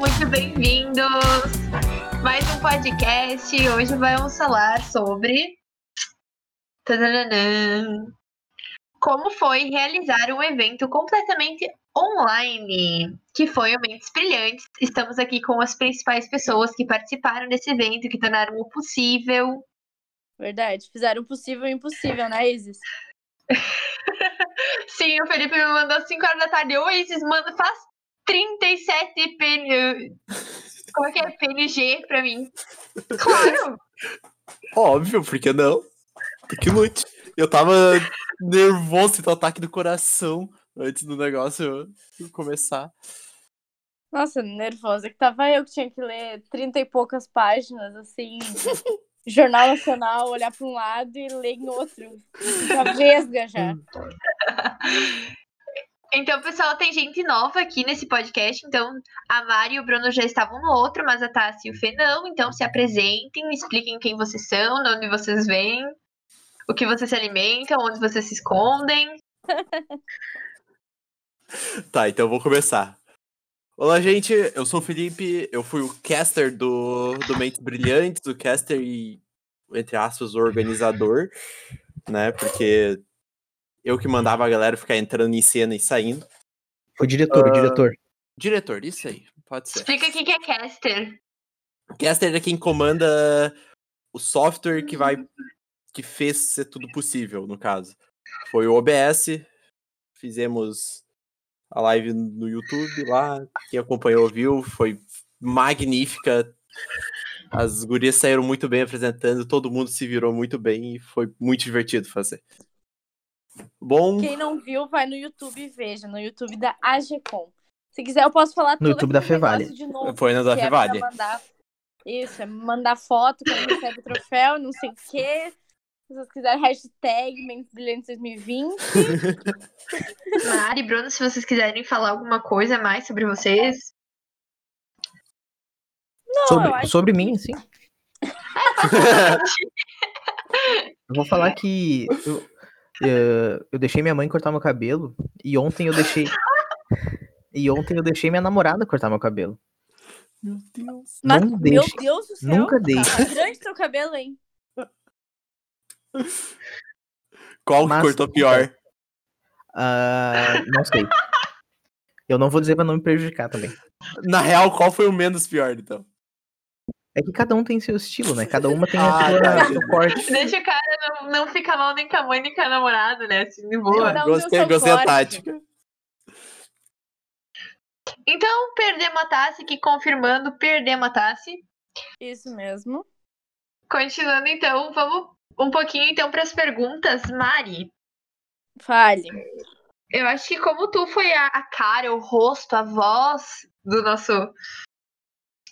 muito bem-vindos! Mais um podcast. Hoje vamos falar sobre. Tadadadã. Como foi realizar um evento completamente online, que foi o Mentes Brilhantes. Estamos aqui com as principais pessoas que participaram desse evento, que tornaram o possível. Verdade, fizeram o possível e o impossível, né, Isis? Sim, o Felipe me mandou 5 horas da tarde. Ô, Isis, manda, faz 37 PN... Como é que é? PNG pra mim. Claro! Óbvio, por que não? Que lute. Eu tava nervoso, com ataque do coração antes do negócio começar. Nossa, nervosa. Que tava eu que tinha que ler 30 e poucas páginas, assim. Jornal Nacional, olhar para um lado e ler em outro. Já vesga já. Então, pessoal, tem gente nova aqui nesse podcast. Então, a Mari e o Bruno já estavam no outro, mas a Tassi e o Fê não. Então, se apresentem, expliquem quem vocês são, de onde vocês vêm, o que vocês se alimentam, onde vocês se escondem. Tá, então vou começar. Olá, gente. Eu sou o Felipe. Eu fui o caster do, do Mentes Brilhantes, o caster e, entre aspas, o organizador, né? Porque eu que mandava a galera ficar entrando em cena e saindo. O diretor, o Ah. diretor. Diretor, isso aí, pode ser. Explica o que que é caster. Caster é quem comanda o software que vai. que fez ser tudo possível, no caso. Foi o OBS. Fizemos a live no YouTube lá. Quem acompanhou viu. Foi magnífica. As gurias saíram muito bem apresentando, todo mundo se virou muito bem e foi muito divertido fazer. Bom, Quem não viu, vai no YouTube e veja. No YouTube da AGCOM. Se quiser, eu posso falar No tudo YouTube da Fevale. de novo. foi na da é Fevale. mandar... Isso, é mandar foto quando recebe o troféu, não sei o quê. Se vocês quiserem, hashtag Mentes Brilhantes 2020. Mari, Bruno, se vocês quiserem falar alguma coisa mais sobre vocês. Não, sobre acho sobre mim, sim. Eu vou falar que eu, eh, eu deixei minha mãe cortar meu cabelo e ontem eu deixei. E ontem eu deixei minha namorada cortar meu cabelo. Meu Deus. Mas, Não meu deixe. Deus do céu. Nunca deixe. Tá grande teu cabelo, hein? Qual que Mas- cortou pior? Ah, não sei. Eu não vou dizer pra não me prejudicar também. Na real, qual foi o menos pior, então? É que cada um tem seu estilo, né? Cada uma tem Ah, a sua, tá. seu corte. Deixa o cara não, não ficar mal nem com a mãe nem com a namorada, né? Assim, de boa. Um Gostei, gostei da corte. tática. Então, perdemos a Tassi, que confirmando, perdemos a Tassi. Isso mesmo. Continuando, então, vamos um pouquinho então para as perguntas. Mari, Fale. eu acho que como tu foi a, a cara, o rosto, a voz do nosso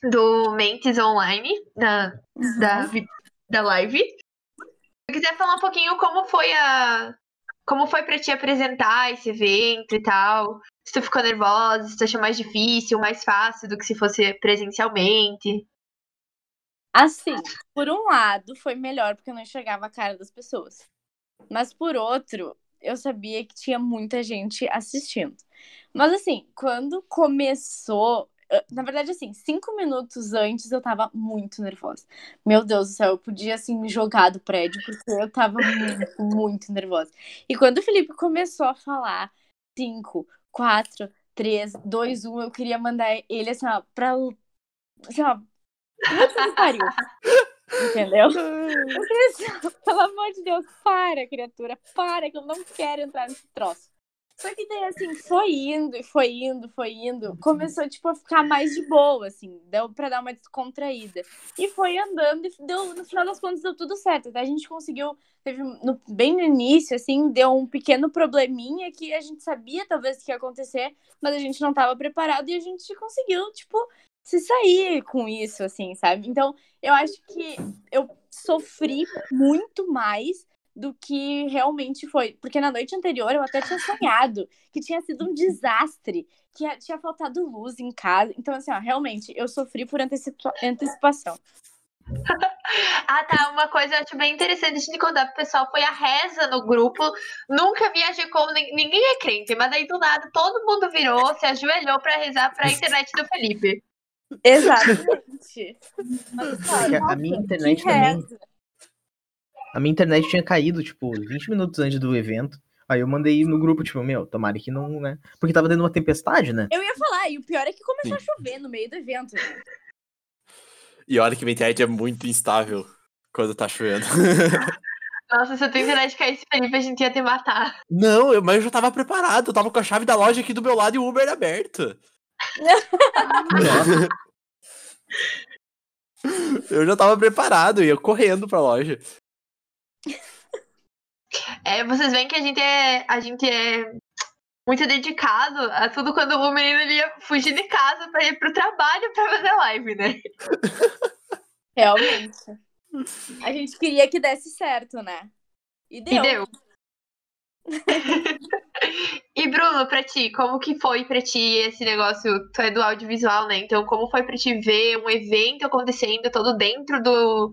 do Mentes Online, da, da, vi- da live, se quiser falar um pouquinho como foi a como foi para te apresentar esse evento e tal, se tu ficou nervosa, se tu achou mais difícil, mais fácil do que se fosse presencialmente. Assim, por um lado, foi melhor porque eu não enxergava a cara das pessoas. Mas por outro, eu sabia que tinha muita gente assistindo. Mas assim, quando começou. Eh, Na verdade, assim, cinco minutos antes eu tava muito nervosa. Meu Deus do céu, eu podia, assim, me jogar do prédio, porque eu tava muito, muito nervosa. E quando o Felipe começou a falar cinco, quatro, três, dois, um, eu queria mandar ele, assim, ó, pra. Assim, ó, pariu. Entendeu? Eu queria assim, pelo amor de Deus, para, criatura, para, que eu não quero entrar nesse troço. Só que daí, assim, foi indo, e foi indo, foi indo. Começou, tipo, a ficar mais de boa, assim. Deu pra dar uma descontraída. E foi andando, e deu, no final das contas, deu tudo certo. Até a gente conseguiu, teve no- bem no início, assim, deu um pequeno probleminha que a gente sabia, talvez, que ia acontecer, mas a gente não tava preparado e a gente conseguiu, tipo, se sair com isso, assim, sabe? Então, eu acho que eu sofri muito mais do que realmente foi. Porque na noite anterior eu até tinha sonhado que tinha sido um desastre, que tinha faltado luz em casa. Então, assim, ó, realmente, eu sofri por antecipa- antecipação. Ah, tá. Uma coisa eu acho bem interessante a gente contar pro pessoal foi a reza no grupo. Nunca viajei como nin- ninguém é crente, mas aí do nada todo mundo virou, se ajoelhou pra rezar pra internet do Felipe. Exatamente. Mas, Porque a- a minha internet também. A minha internet tinha caído, tipo, 20 minutos antes do evento. Aí eu mandei no grupo, tipo, meu, tomara que não, né? Porque tava dando uma tempestade, né? Eu ia falar, e o pior é que começou a Sim. chover no meio do evento. né? E olha que minha internet é muito instável quando tá chovendo. Nossa, se a tua internet caísse, Felipe, a gente ia te matar. Não, eu, mas eu já tava preparado. Eu tava com a chave da loja aqui do meu lado e o Uber aberto. eu já tava preparado, ia correndo pra loja. É, vocês veem que a gente é, a gente é muito dedicado a tudo quando o menino ia fugir de casa pra ir pro trabalho pra fazer live, né? Realmente. A gente queria que desse certo, né? E deu. E deu. e Bruno, pra ti, como que foi pra ti esse negócio? Tu é do audiovisual, né? Então, como foi pra ti ver um evento acontecendo todo dentro do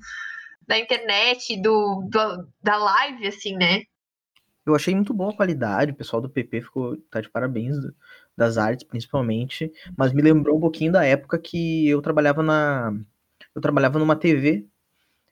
da internet, do, do- da live, assim, né? Eu achei muito boa a qualidade, o pessoal do PP ficou, tá de parabéns, das artes principalmente, mas me lembrou um pouquinho da época que eu trabalhava na eu trabalhava numa TV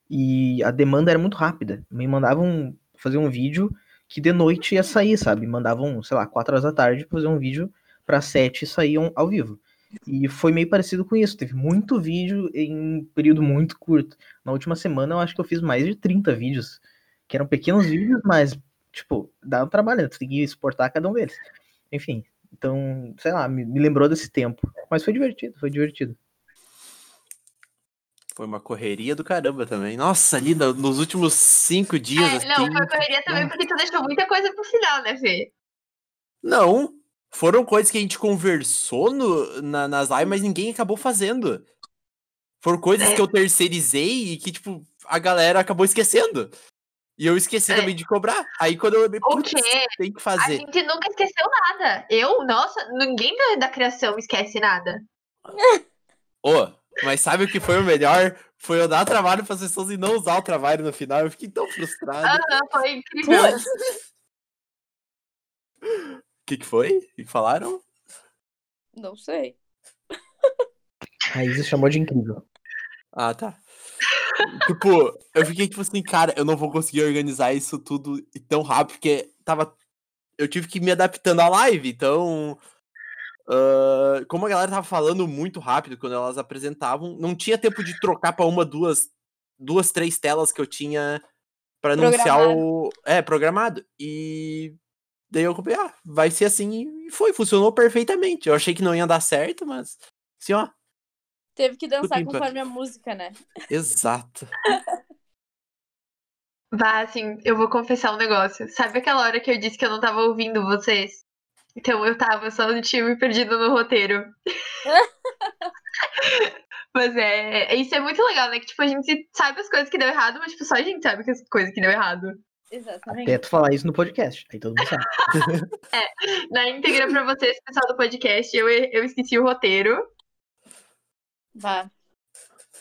e a demanda era muito rápida. Me mandavam fazer um vídeo que de noite ia sair, sabe? Mandavam, sei lá, 4 horas da tarde fazer um vídeo para 7 e saíam ao vivo. E foi meio parecido com isso, teve muito vídeo em um período muito curto. Na última semana eu acho que eu fiz mais de 30 vídeos, que eram pequenos vídeos, mas tipo, dá um trabalho, né? Tu tem que exportar cada um deles. Enfim, então, sei lá, me, me lembrou desse tempo. Mas foi divertido, foi divertido. Foi uma correria do caramba também. Nossa, ali no- nos últimos cinco dias, É, assim. não, foi correria também porque tu deixou muita coisa pro final, né, Fê? Não, foram coisas que a gente conversou no, na, nas lives, mas ninguém acabou fazendo. Foram coisas É. que eu terceirizei e que, tipo, a galera acabou esquecendo. E eu esqueci É. também de cobrar. Aí quando eu lembrei, O quê? tem que A fazer. gente nunca esqueceu nada. Eu, nossa, ninguém da, da criação esquece nada. Ô, mas sabe o que foi o melhor? Foi eu dar trabalho para as pessoas e não usar o trabalho no final. Eu fiquei tão frustrado. Aham, foi incrível. Que, que foi? O que falaram? não sei. A Isa chamou de incrível. Ah, tá. tipo, eu fiquei tipo assim, cara, eu não vou conseguir organizar isso tudo tão rápido, porque tava. Eu tive que ir me adaptando à live, então. ah, como a galera tava falando muito rápido quando elas apresentavam, não tinha tempo de trocar pra uma, duas, duas, três telas que eu tinha pra anunciar o. É, programado. E daí eu comprei, ah, vai ser assim, e foi, funcionou perfeitamente. Eu achei que não ia dar certo, mas. Assim, ó, Teve que dançar conforme a música, né? exato. Vá, assim, eu vou confessar um negócio. Sabe aquela hora que eu disse que eu não tava ouvindo vocês? Então eu tava, só não tinha me perdido no roteiro. mas é, é- Isso é muito legal, né? Que tipo, a gente sabe as coisas que deu errado, mas tipo, só a gente sabe que as coisas que deu errado. Exatamente. Até tu falar isso no podcast. Aí todo mundo sabe. Na íntegra pra vocês, pessoal do podcast, eu, eu esqueci o roteiro. Vá.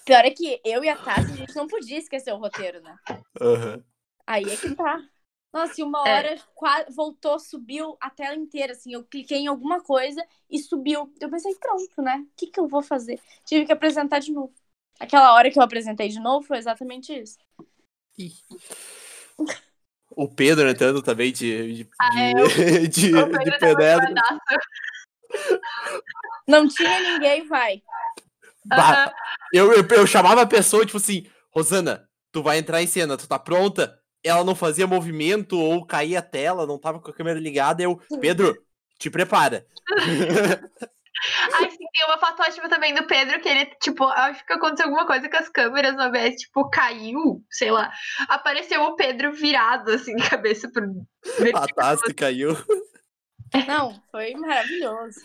Pior é que eu e a Tassi, a gente não podia esquecer o roteiro, né? Aham. Aí é que tá. Nossa, e uma É. hora qua- voltou, subiu a tela inteira, assim. Eu cliquei em alguma coisa e subiu. Eu pensei, pronto, né? O que, que eu vou fazer? Tive que apresentar de novo. Aquela hora que eu apresentei de novo foi exatamente isso. O Pedro entrando também de, de, Ah, é, de, de, O de guardado. Não tinha ninguém, vai. Bah, eu, eu, eu chamava a pessoa, tipo assim, Rosana, tu vai entrar em cena, tu tá pronta? Ela não fazia movimento ou caía a tela, não tava com a câmera ligada. Eu, Pedro, te prepara. Ai, sim, tem uma foto ótima também do Pedro, que ele, tipo, acho que aconteceu alguma coisa com as câmeras no OBS, tipo, caiu, sei lá. Apareceu o Pedro virado, assim, de cabeça pro. A Tassi caiu. Não, foi maravilhoso.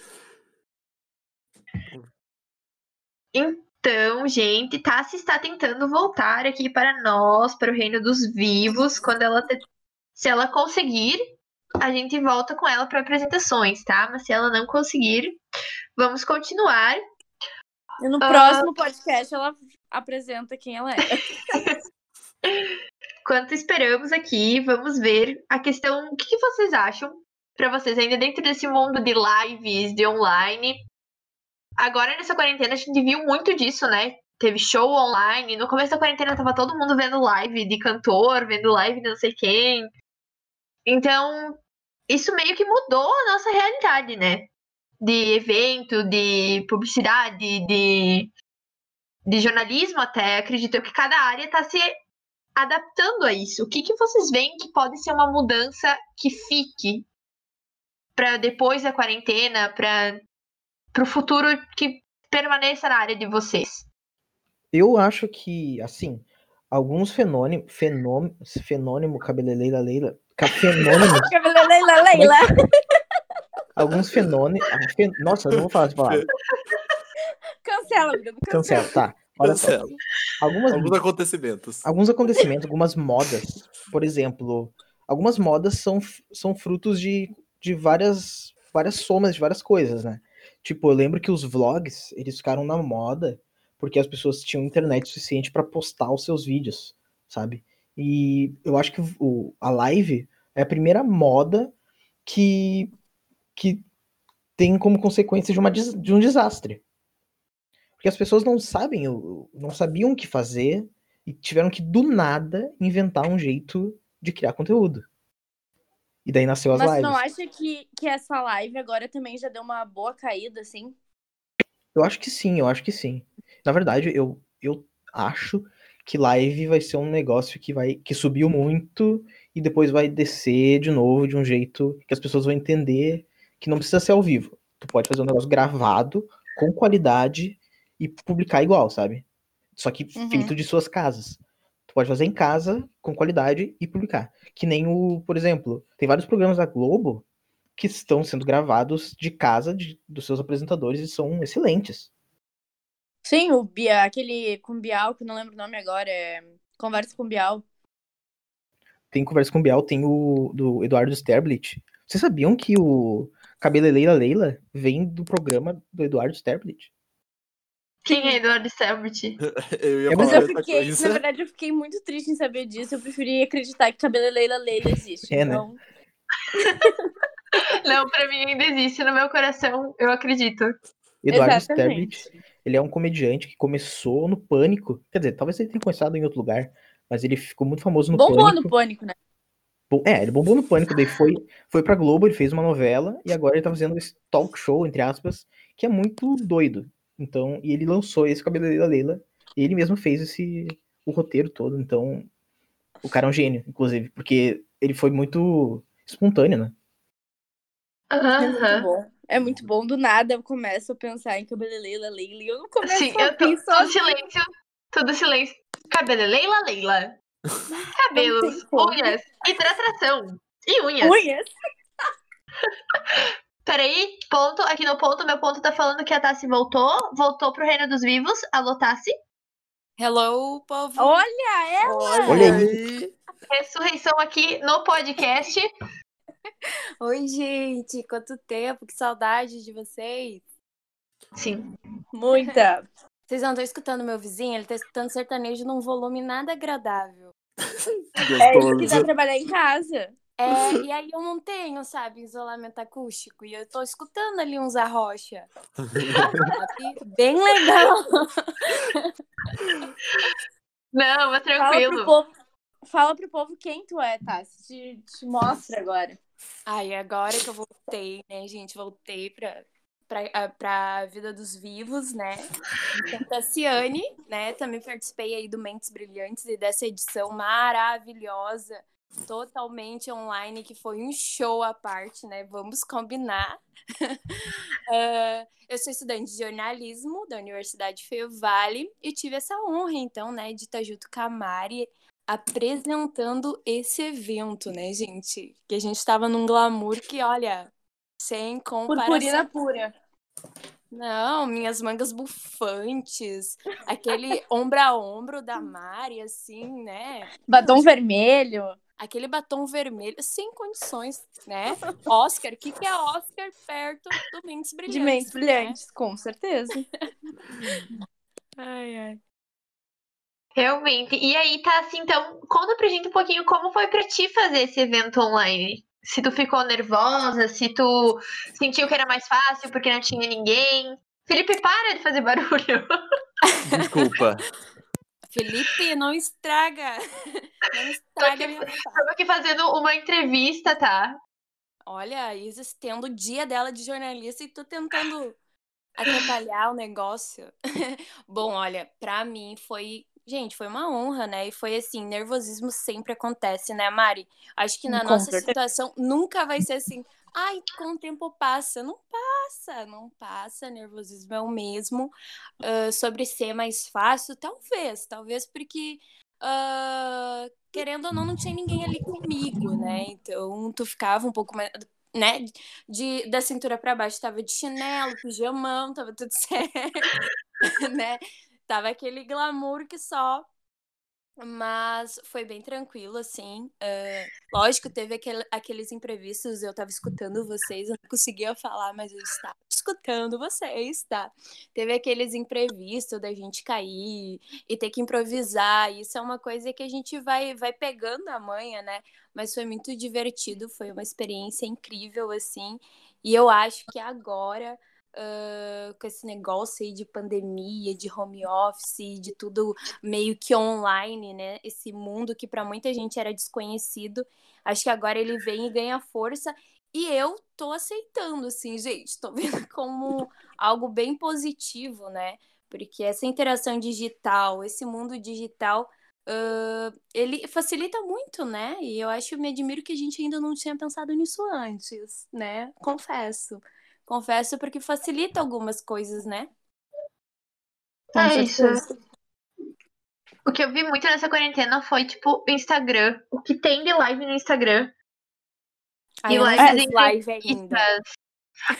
Então, gente, Tassi está tentando voltar aqui para nós, para o reino dos vivos. Quando ela te- se ela conseguir, a gente volta com ela para apresentações, tá? Mas se ela não conseguir, vamos continuar. E no Ah. próximo podcast ela apresenta quem ela é. Enquanto esperamos aqui, vamos ver a questão. O que, que vocês acham para vocês ainda dentro desse mundo de lives, de online? agora nessa quarentena a gente viu muito disso, né? Teve show online. No começo da quarentena tava todo mundo vendo live de cantor, vendo live de não sei quem. Então, isso meio que mudou a nossa realidade, né? De evento, de publicidade, de, de jornalismo até. Acredito que cada área está se adaptando a isso. O que, que vocês veem que pode ser uma mudança que fique para depois da quarentena, para o futuro que permaneça na área de vocês? Eu acho que, assim, alguns fenômenos, fenômenos, fenômeno cabeleleira leila, fenômenos, Cabeleleila, Leila. alguns fenômenos, ah, fen- nossa, eu não vou falar essa palavra, Cancela, Bruno. Cancela. cancela, tá, olha só, Cancela. algumas, Alguns acontecimentos. alguns acontecimentos, algumas modas, por exemplo, algumas modas são, são frutos de, de várias, várias somas de várias coisas, né, tipo, eu lembro que os vlogs, eles ficaram na moda porque as pessoas tinham internet suficiente para postar os seus vídeos, sabe? E eu acho que o, a live é a primeira moda que, que tem como consequência de, uma, de um desastre. Porque as pessoas não sabem, não sabiam o que fazer e tiveram que, do nada, inventar um jeito de criar conteúdo. E daí nasceu as Mas lives. não acha que, que essa live agora também já deu uma boa caída, assim? Eu acho que sim, eu acho que sim. Na verdade, eu, eu acho que live vai ser um negócio que vai que subiu muito e depois vai descer de novo de um jeito que as pessoas vão entender que não precisa ser ao vivo. Tu pode fazer um negócio gravado, com qualidade e publicar igual, sabe? Só que Uhum. feito de suas casas. Tu pode fazer em casa, com qualidade e publicar. Que nem o, por exemplo, tem vários programas da Globo que estão sendo gravados de casa de- dos seus apresentadores e são excelentes. Sim, o Bia, aquele com Bial, que eu não lembro o nome agora, é Conversa com Bial. Tem Conversa com Bial, tem o do Eduardo Sterblit. Vocês sabiam que o Cabeleleira Leila vem do programa do Eduardo Sterblit? Quem é Eduardo Selbit? Eu ia É, Mas falar eu fiquei, coisa. na verdade, eu fiquei muito triste em saber disso. Eu preferi acreditar que Cabeleleila Leila existe. É, né? então, Não, pra mim ainda existe no meu coração, eu acredito. Eduardo Exatamente. Ele é um comediante que começou no Pânico. Quer dizer, talvez ele tenha começado em outro lugar, mas ele ficou muito famoso no bombou Pânico. no pânico, né? É, ele bombou no Pânico, daí foi, foi pra Globo, ele fez uma novela e agora ele tá fazendo esse talk show, entre aspas, que é muito doido. Então, e ele lançou esse Cabeleira Leila, e ele mesmo fez esse o roteiro todo, então o cara é um gênio, inclusive, porque ele foi muito espontâneo, né? É muito bom. É muito bom. Do nada eu começo a pensar em Cabeleleila Leila. e Eu não começo Sim, a eu tô só tudo silêncio, tudo silêncio. Cabelo Leila Leila. Cabelos, unhas, hidratação e unhas. unhas. Peraí, ponto, aqui no ponto, meu ponto tá falando que a Tassi voltou, voltou pro Reino dos Vivos. Alô, Tassi. Hello, povo. Olha ela! Olha aí. Ressurreição aqui no podcast. Oi, gente. Quanto tempo, que saudade de vocês. Sim. Muita. Vocês não estão escutando meu vizinho? Ele tá escutando sertanejo num volume nada agradável. É isso que dá trabalhar em casa. É, e aí eu não tenho, sabe, isolamento acústico. E eu tô escutando ali uns arrocha. Bem legal. Não, mas Fala pro tranquilo. povo. Fala pro povo quem tu é, tá? Te, te mostra agora. Ai, agora que eu voltei, né, gente? Voltei pra, pra, pra vida dos vivos, né? Tassiane, né? Também participei aí do Mentes Brilhantes e dessa edição maravilhosa, totalmente online, que foi um show à parte, né? Vamos combinar. Ah, eu sou estudante de jornalismo da Universidade Feio Vale e tive essa honra, então, né, de estar junto com a Mari apresentando esse evento, né, gente? Que a gente tava num glamour que, olha, sem comparação. Purpurina pura. Não, minhas mangas bufantes, aquele ombro a ombro da Mari, assim, né? Batom vermelho. Aquele batom vermelho, sem condições, né? Oscar, o que, que é Oscar perto do Mentes Brilhantes? De mentes né? brilhantes, com certeza. Ai, ai. Realmente. E aí, Tassi, então, conta pra gente um pouquinho como foi pra ti fazer esse evento online. Se tu ficou nervosa, se tu sentiu que era mais fácil porque não tinha ninguém. Felipe, para de fazer barulho. Desculpa. Felipe, não estraga. Não estraga. Estamos aqui fazendo uma entrevista, tá? Olha, Isis tendo o dia dela de jornalista e tu tentando atrapalhar o negócio. Bom, olha, pra mim foi. Gente, foi uma honra, né? E foi assim, nervosismo sempre acontece, né, Mari? Acho que na Com nossa certeza. situação nunca vai ser assim. Ai, com o tempo passa. Não passa, não passa. Nervosismo é o mesmo. Ah, sobre ser mais fácil, talvez. Talvez porque, ah, querendo ou não, não tinha ninguém ali comigo, né? Então, tu ficava um pouco mais, né? De, da cintura pra baixo tava de chinelo, pijamão, tava tudo certo, né? Tava aquele glamour que só. Mas foi bem tranquilo, assim. Ah, lógico, teve aquele- aqueles imprevistos. Eu tava escutando vocês, eu não conseguia falar, mas eu estava escutando vocês, tá? Teve aqueles imprevistos da gente cair e ter que improvisar. Isso é uma coisa que a gente vai, vai pegando a manha, né? Mas foi muito divertido, foi uma experiência incrível, assim. E eu acho que agora, ah, com esse negócio aí de pandemia, de home office, de tudo meio que online, né? Esse mundo que para muita gente era desconhecido, acho que agora ele vem e ganha força. E eu tô aceitando, assim, gente, tô vendo como algo bem positivo, né? Porque essa interação digital, esse mundo digital, ah, ele facilita muito, né? E eu acho, me admiro que a gente ainda não tinha pensado nisso antes, né? Confesso. Confesso porque facilita algumas coisas, né? Com é isso. certeza. O que eu vi muito nessa quarentena foi, tipo, o Instagram. O que tem de live no Instagram. Aí E eu não live ainda. entrevistas.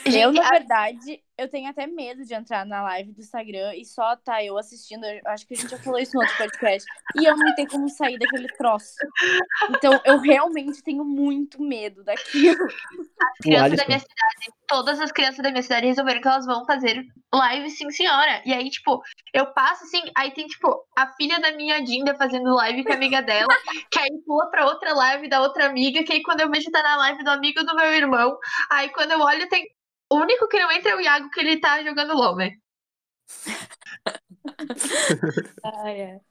Eu, Gente, na a- verdade, eu tenho até medo de entrar na live do Instagram e só tá eu assistindo. Eu acho que a gente já falou isso no outro podcast. E eu não tenho como sair daquele troço. Então, eu realmente tenho muito medo daquilo. as crianças da minha cidade, todas as crianças da minha cidade resolveram que elas vão fazer live, sim, senhora. E aí, tipo, eu passo assim, aí tem, tipo, a filha da minha Dinda fazendo live com a amiga dela, que aí pula pra outra live da outra amiga, que aí quando eu vejo tá na live do amigo do meu irmão. Aí quando eu olho, tem. O único que não entra é o Iago, que ele tá jogando LOL, né? Ah, é.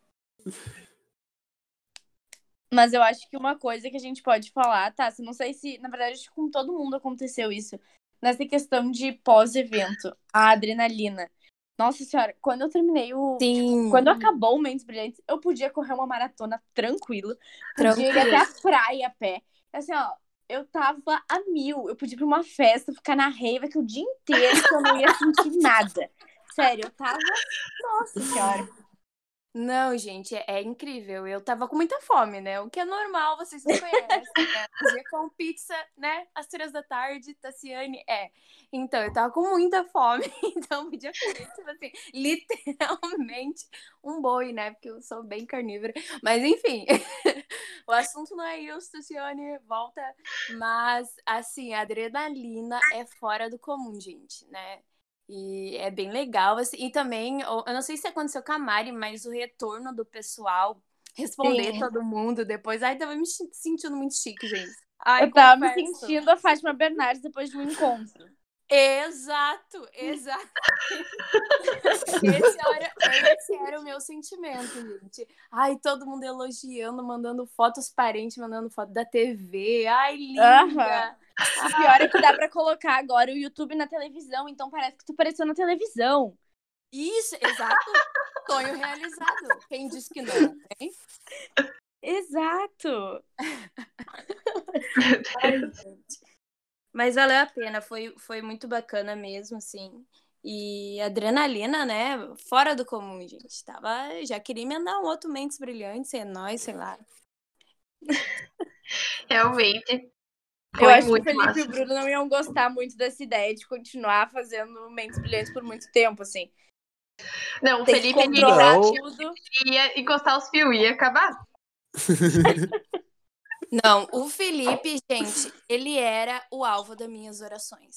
Mas eu acho que uma coisa que a gente pode falar, tá? Se não sei se, na verdade, acho que com todo mundo aconteceu isso. Nessa questão de pós-evento, a adrenalina. Nossa senhora, quando eu terminei o. Sim. Quando acabou o Mentes Brilhantes, eu podia correr uma maratona tranquilo. Podia ir Tranquilo. até a praia a pé. Assim, ó, eu tava a mil. Eu podia ir pra uma festa, ficar na raiva que o dia inteiro que eu não ia sentir nada. Sério, eu tava. Nossa senhora. Não, gente, é, é incrível. Eu tava com muita fome, né? O que é normal, vocês não conhecem, né? Com pizza, né? Às três da tarde, Tassiane, é. Então, eu tava com muita fome, então podia comer, tipo assim, literalmente um boi, né? Porque eu sou bem carnívora. Mas, enfim, o assunto não é isso, Tassiane, volta. Mas, assim, a adrenalina é fora do comum, gente, né? E é bem legal. Assim, e também, eu não sei se aconteceu com a Mari, mas o retorno do pessoal responder Sim. todo mundo depois. Ai, tava me sentindo muito chique, gente. Ai, Eu tava me sentindo a Fátima Bernardes depois de um encontro. Exato, exato. esse, era, esse era o meu sentimento, gente. Ai, todo mundo elogiando, mandando fotos parentes, mandando foto da TV. Ai, linda. O pior é que dá pra colocar agora o YouTube na televisão, então parece que tu apareceu na televisão. Isso, exato. Sonho realizado. Quem disse que não, hein? Exato. Ai. Mas valeu a pena, foi, foi muito bacana mesmo, assim. E adrenalina, né? Fora do comum, gente. Tava, já queria emendar um outro Mentes Brilhantes, é nóis, sei lá. Realmente. Eu acho que o Felipe e massa. o Bruno não iam gostar muito dessa ideia de continuar fazendo mentes brilhantes por muito tempo, assim. Não, o Tem que Felipe ele Não. tudo. ia encostar os fios, ia acabar. Não, o Felipe, gente, ele era o alvo das minhas orações.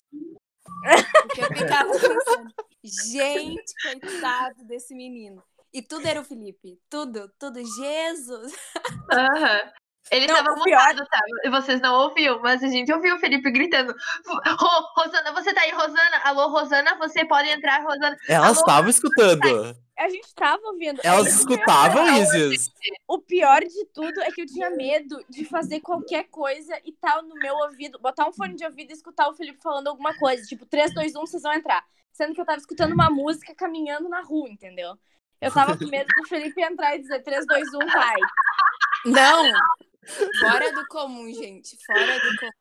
Porque eu ficava pensando, gente, coitado desse menino. E tudo era o Felipe. Tudo, tudo. Jesus. Aham. Ele Não, tava mutado, tá? E vocês não ouviam, mas a gente ouviu o Felipe gritando: Rosana, você tá aí, Rosana? Alô, Rosana, você pode entrar, Rosana. Elas estavam escutando. A gente tava ouvindo. Elas eu escutavam. Isis. O pior de tudo é que eu tinha medo de fazer qualquer coisa e tal no meu ouvido. Botar um fone de ouvido e escutar o Felipe falando alguma coisa. Tipo, 3, 2, 1, vocês vão entrar. Sendo que eu tava escutando uma música caminhando na rua, entendeu? Eu tava com medo do Felipe entrar e dizer 3, 2, 1, vai. Não! Fora do comum, gente. Fora do comum.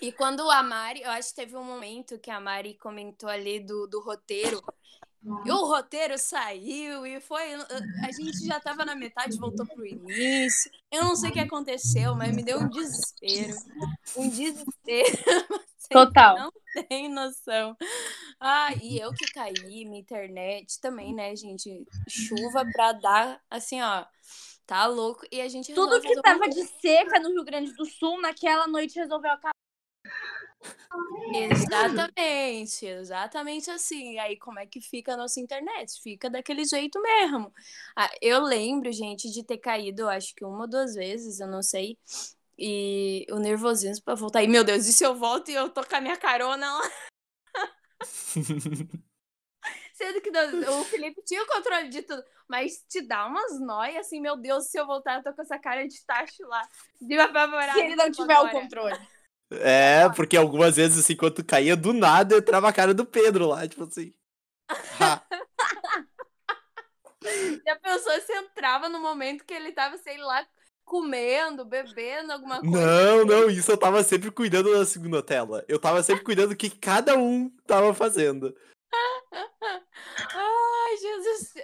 E quando a Mari, eu acho que teve um momento que a Mari comentou ali do, do roteiro. E o roteiro saiu e foi. A gente já tava na metade, voltou pro início. Eu não sei o que aconteceu, mas me deu um desespero. Um desespero. Total. Não tem noção. Ah, e eu que caí, minha internet também, né, gente? Chuva pra dar, assim, ó. Tá louco. E a gente Tudo que tava de seca no Rio Grande do Sul, naquela noite resolveu acabar. Exatamente, exatamente assim. Aí como é que fica a nossa internet? Fica daquele jeito mesmo. Ah, eu lembro, gente, de ter caído, acho que uma ou duas vezes, eu não sei. E o nervosismo pra voltar. E meu Deus, e se eu volto e eu tô com a minha carona lá? Sendo que o Felipe tinha o controle de tudo. Mas te dá umas noias assim, meu Deus, se eu voltar, eu tô com essa cara de tacho lá. De apavorada. Se ele não tiver o controle. É, porque algumas vezes, assim, quando caía do nada, entrava a cara do Pedro lá, tipo assim. Ha. Já pensou se entrava no momento que ele tava, sei lá, comendo, bebendo alguma coisa? Não, não, isso eu tava sempre cuidando da segunda tela. Eu tava sempre cuidando do que cada um tava fazendo.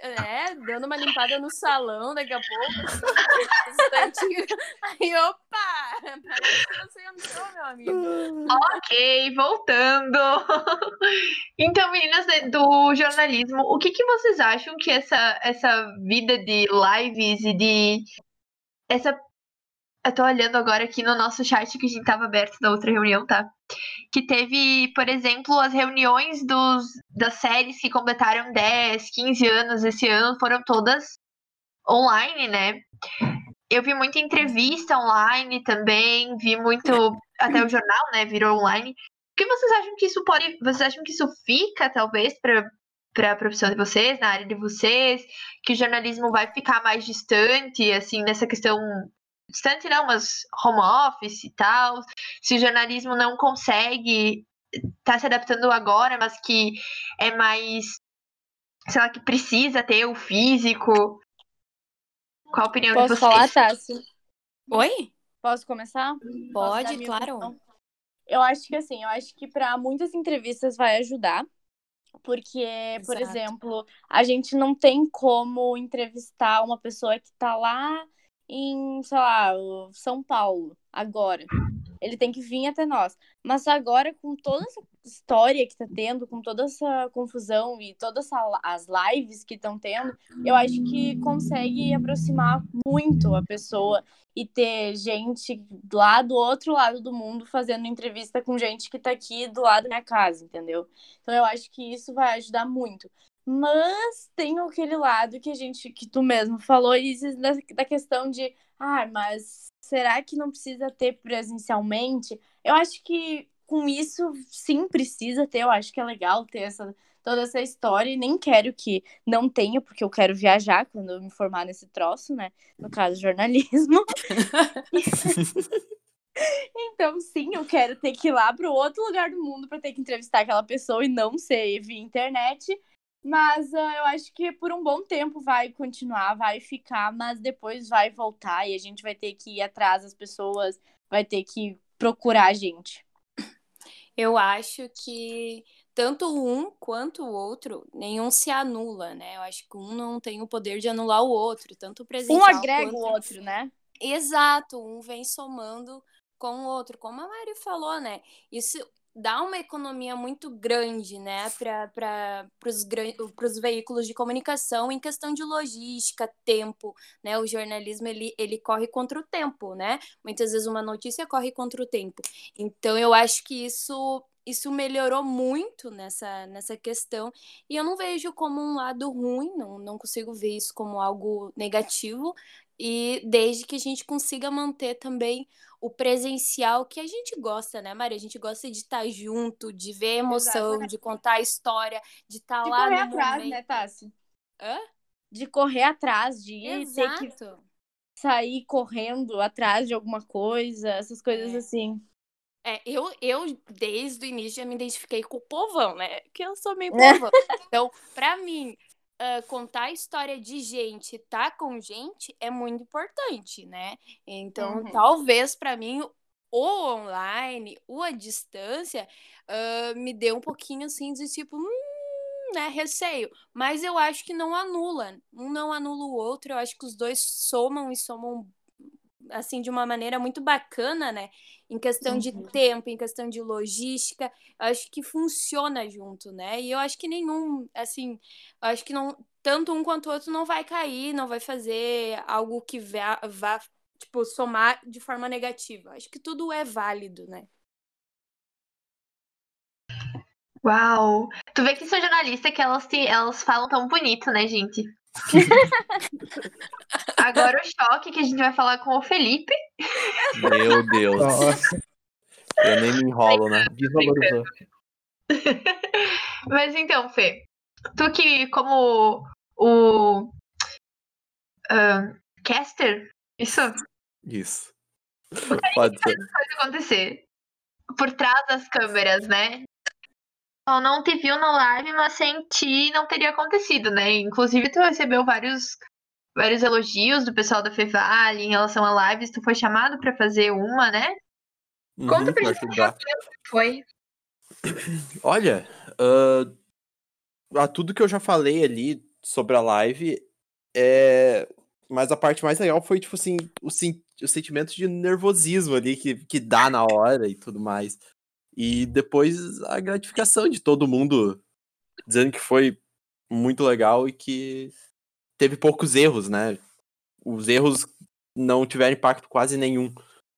É, dando uma limpada no salão daqui a pouco. Instantinho. Aí, opa! Parece que você entrou, meu amigo. Ok, voltando. Então, meninas do jornalismo, o que, que vocês acham que essa, essa vida de lives e de. Essa. Eu tô olhando agora aqui no nosso chat que a gente tava aberto da outra reunião, tá? Que teve, por exemplo, as reuniões dos, das séries que completaram 10, 15 anos esse ano foram todas online, né? Eu vi muita entrevista online também, vi muito. Até o jornal, né? Virou online. O que vocês acham que isso pode. Vocês acham que isso fica, talvez, para para a profissão de vocês, na área de vocês, que o jornalismo vai ficar mais distante, assim, nessa questão distante não, mas home office e tal. Se o jornalismo não consegue tá se adaptando agora, mas que é mais, sei lá, que precisa ter o físico. Qual a opinião de Posso vocês? falar, Tassi? Oi? Posso começar? Posso Pode, minha claro. opinião? Eu acho que assim, eu acho que para muitas entrevistas vai ajudar, porque, por Exato. exemplo, a gente não tem como entrevistar uma pessoa que tá lá em, sei lá, São Paulo, agora. Ele tem que vir até nós. Mas agora, com toda essa história que tá tendo, com toda essa confusão e todas as lives que estão tendo, eu acho que consegue aproximar muito a pessoa e ter gente lá do outro lado do mundo fazendo entrevista com gente que tá aqui do lado da minha casa, entendeu? Então eu acho que isso vai ajudar muito. Mas tem aquele lado que a gente, que tu mesmo falou, Isis, da, da questão de, ah, mas será que não precisa ter presencialmente? Eu acho que com isso sim precisa ter, eu acho que é legal ter essa, toda essa história e nem quero que não tenha, porque eu quero viajar quando eu me formar nesse troço, né? No caso, jornalismo. Então, sim, eu quero ter que ir lá para outro lugar do mundo para ter que entrevistar aquela pessoa e não ser via internet. Mas ah, eu acho que por um bom tempo vai continuar, vai ficar, mas depois vai voltar e a gente vai ter que ir atrás das pessoas, vai ter que procurar a gente. Eu acho que tanto um quanto o outro, nenhum se anula, né? Eu acho que um não tem o poder de anular o outro, tanto o presencial Um agrega o quanto- outro, né? Exato, um vem somando com o outro, como a Mari falou, né? Isso dá uma economia muito grande, né, para os veículos de comunicação em questão de logística, tempo, né? O jornalismo ele, ele corre contra o tempo, né? Muitas vezes uma notícia corre contra o tempo. Então eu acho que isso isso melhorou muito nessa, nessa questão. E eu não vejo como um lado ruim, não, não consigo ver isso como algo negativo. E desde que a gente consiga manter também o presencial que a gente gosta, né, Maria? A gente gosta de estar junto, de ver emoção, Exato. de contar a história, de estar De lá correr no atrás, momento. né, Tassi? Hã? De correr atrás, de ir, ter que Exato. sair correndo atrás de alguma coisa, essas coisas É. assim. É, eu, eu, desde o início, já me identifiquei com o povão, né? Que eu sou meio povão. Então, pra mim, ah, contar a história de gente, tá com gente, é muito importante, né? Então, Uhum. talvez pra mim, o online, o à distância, ah, me deu um pouquinho assim de tipo, hum, né, receio. Mas eu acho que não anula. Um não anula o outro. Eu acho que os dois somam e somam assim de uma maneira muito bacana, né? Em questão de Uhum. tempo, em questão de logística, acho que funciona junto, né? E eu acho que nenhum, assim, eu acho que não tanto um quanto o outro não vai cair, não vai fazer algo que vá, vá tipo somar de forma negativa. Acho que tudo é válido, né? Uau! Tu vê que sou jornalista que elas, te, elas falam tão bonito, né, gente? Agora o choque que a gente vai falar com o Felipe. Meu Deus. Nossa, Eu nem me enrolo, né? desvalorizou. Mas então, Fê, tu que como o ah, caster, isso Isso. Pode ser. pode acontecer por trás das câmeras, né? Só não te viu na live, mas sem ti não teria acontecido, né? Inclusive, tu recebeu vários, vários elogios do pessoal da Fevale em relação a lives. Tu foi chamado pra fazer uma, né? Conta Uhum, pra pra gente ajudar. Foi. Olha, ah, a tudo que eu já falei ali sobre a live, é... mas a parte mais legal foi, tipo assim, o, sen- o sentimento de nervosismo ali que, que dá na hora e tudo mais. E depois a gratificação de todo mundo dizendo que foi muito legal e que teve poucos erros, né? Os erros não tiveram impacto quase nenhum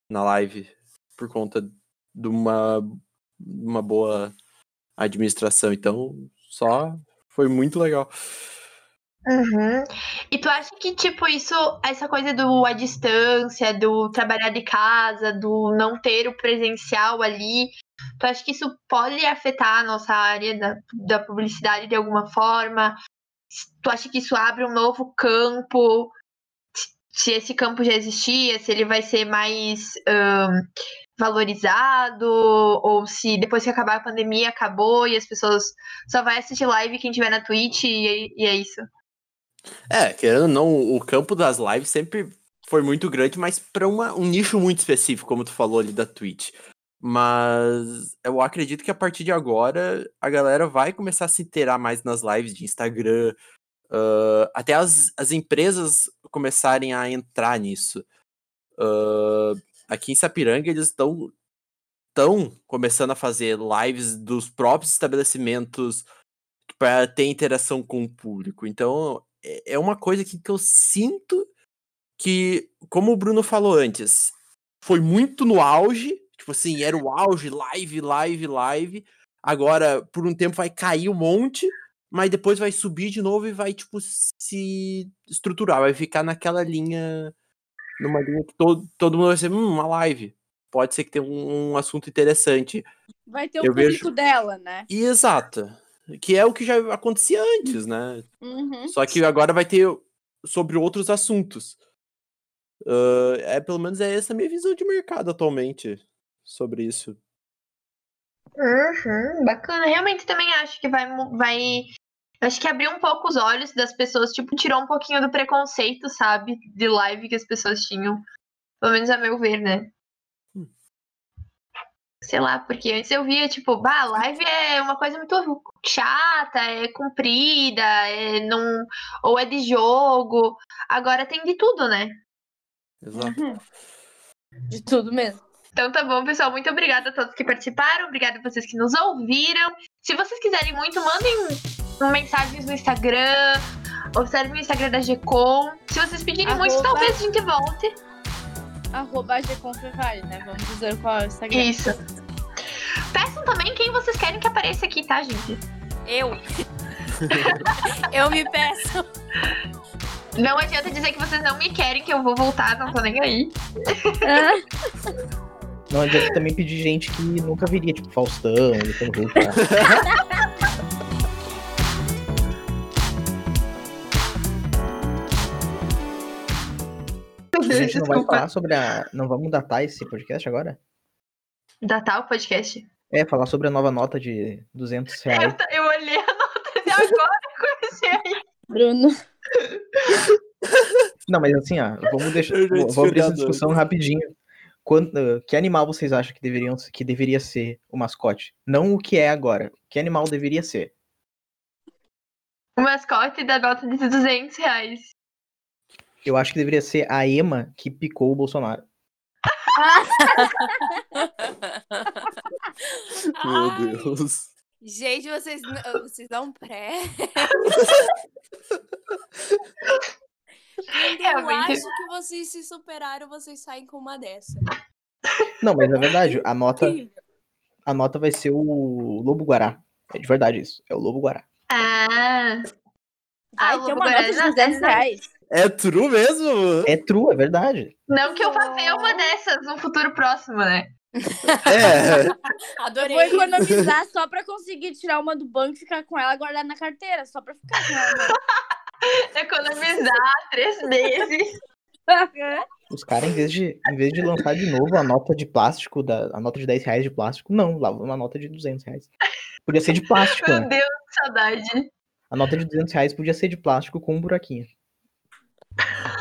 na live por conta de uma, uma boa administração. Então, só foi muito legal. Uhum. E tu acha que, tipo, isso, essa coisa do à distância, do trabalhar de casa, do não ter o presencial ali, tu acha que isso pode afetar a nossa área da, da publicidade de alguma forma? Tu acha que isso abre um novo campo? Se esse campo já existia, se ele vai ser mais ahn, valorizado, ou se depois que acabar a pandemia acabou e as pessoas só vai assistir live quem tiver na Twitch e, e é isso. É, querendo ou não, o campo das lives sempre foi muito grande, mas para um nicho muito específico, como tu falou ali da Twitch. Mas eu acredito que a partir de agora a galera vai começar a se inteirar mais nas lives de Instagram, ah, até as, as empresas começarem a entrar nisso. Ah, aqui em Sapiranga eles estão estão começando a fazer lives dos próprios estabelecimentos para ter interação com o público. Então é é uma coisa que, que eu sinto que, como o Bruno falou antes, foi muito no auge, tipo assim, era o auge, live, live, live. Agora, por um tempo, vai cair um monte, mas depois vai subir de novo e vai, tipo, se estruturar, vai ficar naquela linha, numa linha que todo, todo mundo vai ser, hum, uma live. Pode ser que tenha um, um assunto interessante. Vai ter o Eu público vejo- dela, né? E exato. Que é o que já acontecia antes, né? Uhum. Só que agora vai ter sobre outros assuntos. Ah, é, pelo menos é essa a minha visão de mercado atualmente sobre isso. Uhum, bacana. Realmente também acho que vai, vai. Acho que abriu um pouco os olhos das pessoas, tipo, tirou um pouquinho do preconceito, sabe? De live que as pessoas tinham. Pelo menos a meu ver, né? Sei lá, porque antes eu via, tipo, bah, live é uma coisa muito chata, é comprida, é não. Ou é de jogo. Agora tem de tudo, né? Exato. Uhum. De tudo mesmo. Então tá bom, pessoal. Muito obrigada a todos que participaram. Obrigada a vocês que nos ouviram. Se vocês quiserem muito, mandem mensagens no Instagram. Observem o Instagram da Gcom. Se vocês pedirem muito, Arroba- talvez a gente volte. Arroba Gconfevale, né? Vamos dizer qual é o Instagram. Isso. Peçam também quem vocês querem que apareça aqui, tá, gente? Eu. eu me peço. Não adianta dizer que vocês não me querem, que eu vou voltar, não tô nem aí. Não adianta também pedir gente que nunca viria, tipo Faustão, Luciano Huck, A gente não vai falar sobre a. Não vamos datar esse podcast agora? Datar o podcast. É, falar sobre a nova nota de 200 Eu, reais. t- eu olhei a nota de agora e comecei aí. Bruno. Não, mas assim, ó, vamos deixar. Eu vou abrir essa discussão rapidinho. Quando, ah, que animal vocês acham que, deveriam, que deveria ser o mascote? Não o que é agora. Que animal deveria ser? O mascote da nota de 200 reais. Eu acho que deveria ser a Ema que picou o Bolsonaro. Meu Ai, Deus. Gente, vocês, vocês dão pré. Eu acho que vocês se superaram, vocês saem com uma dessa. Não, mas é verdade. A nota, a nota vai ser o Lobo Guará. É de verdade isso. É o Lobo Guará. Ah. Ah, Vai o ter Lobo uma Guará nota de não- 200 reais. É true mesmo? É true, é verdade. Não que eu vá ver uma dessas no futuro próximo, né? É. Eu Adorei. vou economizar só pra conseguir tirar uma do banco e ficar com ela guardada na carteira. Só pra ficar com ela. Economizar três meses. Os caras, em vez de, em vez de lançar de novo a nota de plástico, da, a nota de 10 reais de plástico, não, lá uma nota de 200 reais. Podia ser de plástico, Meu né? Deus, saudade. A nota de 200 reais podia ser de plástico com um buraquinho.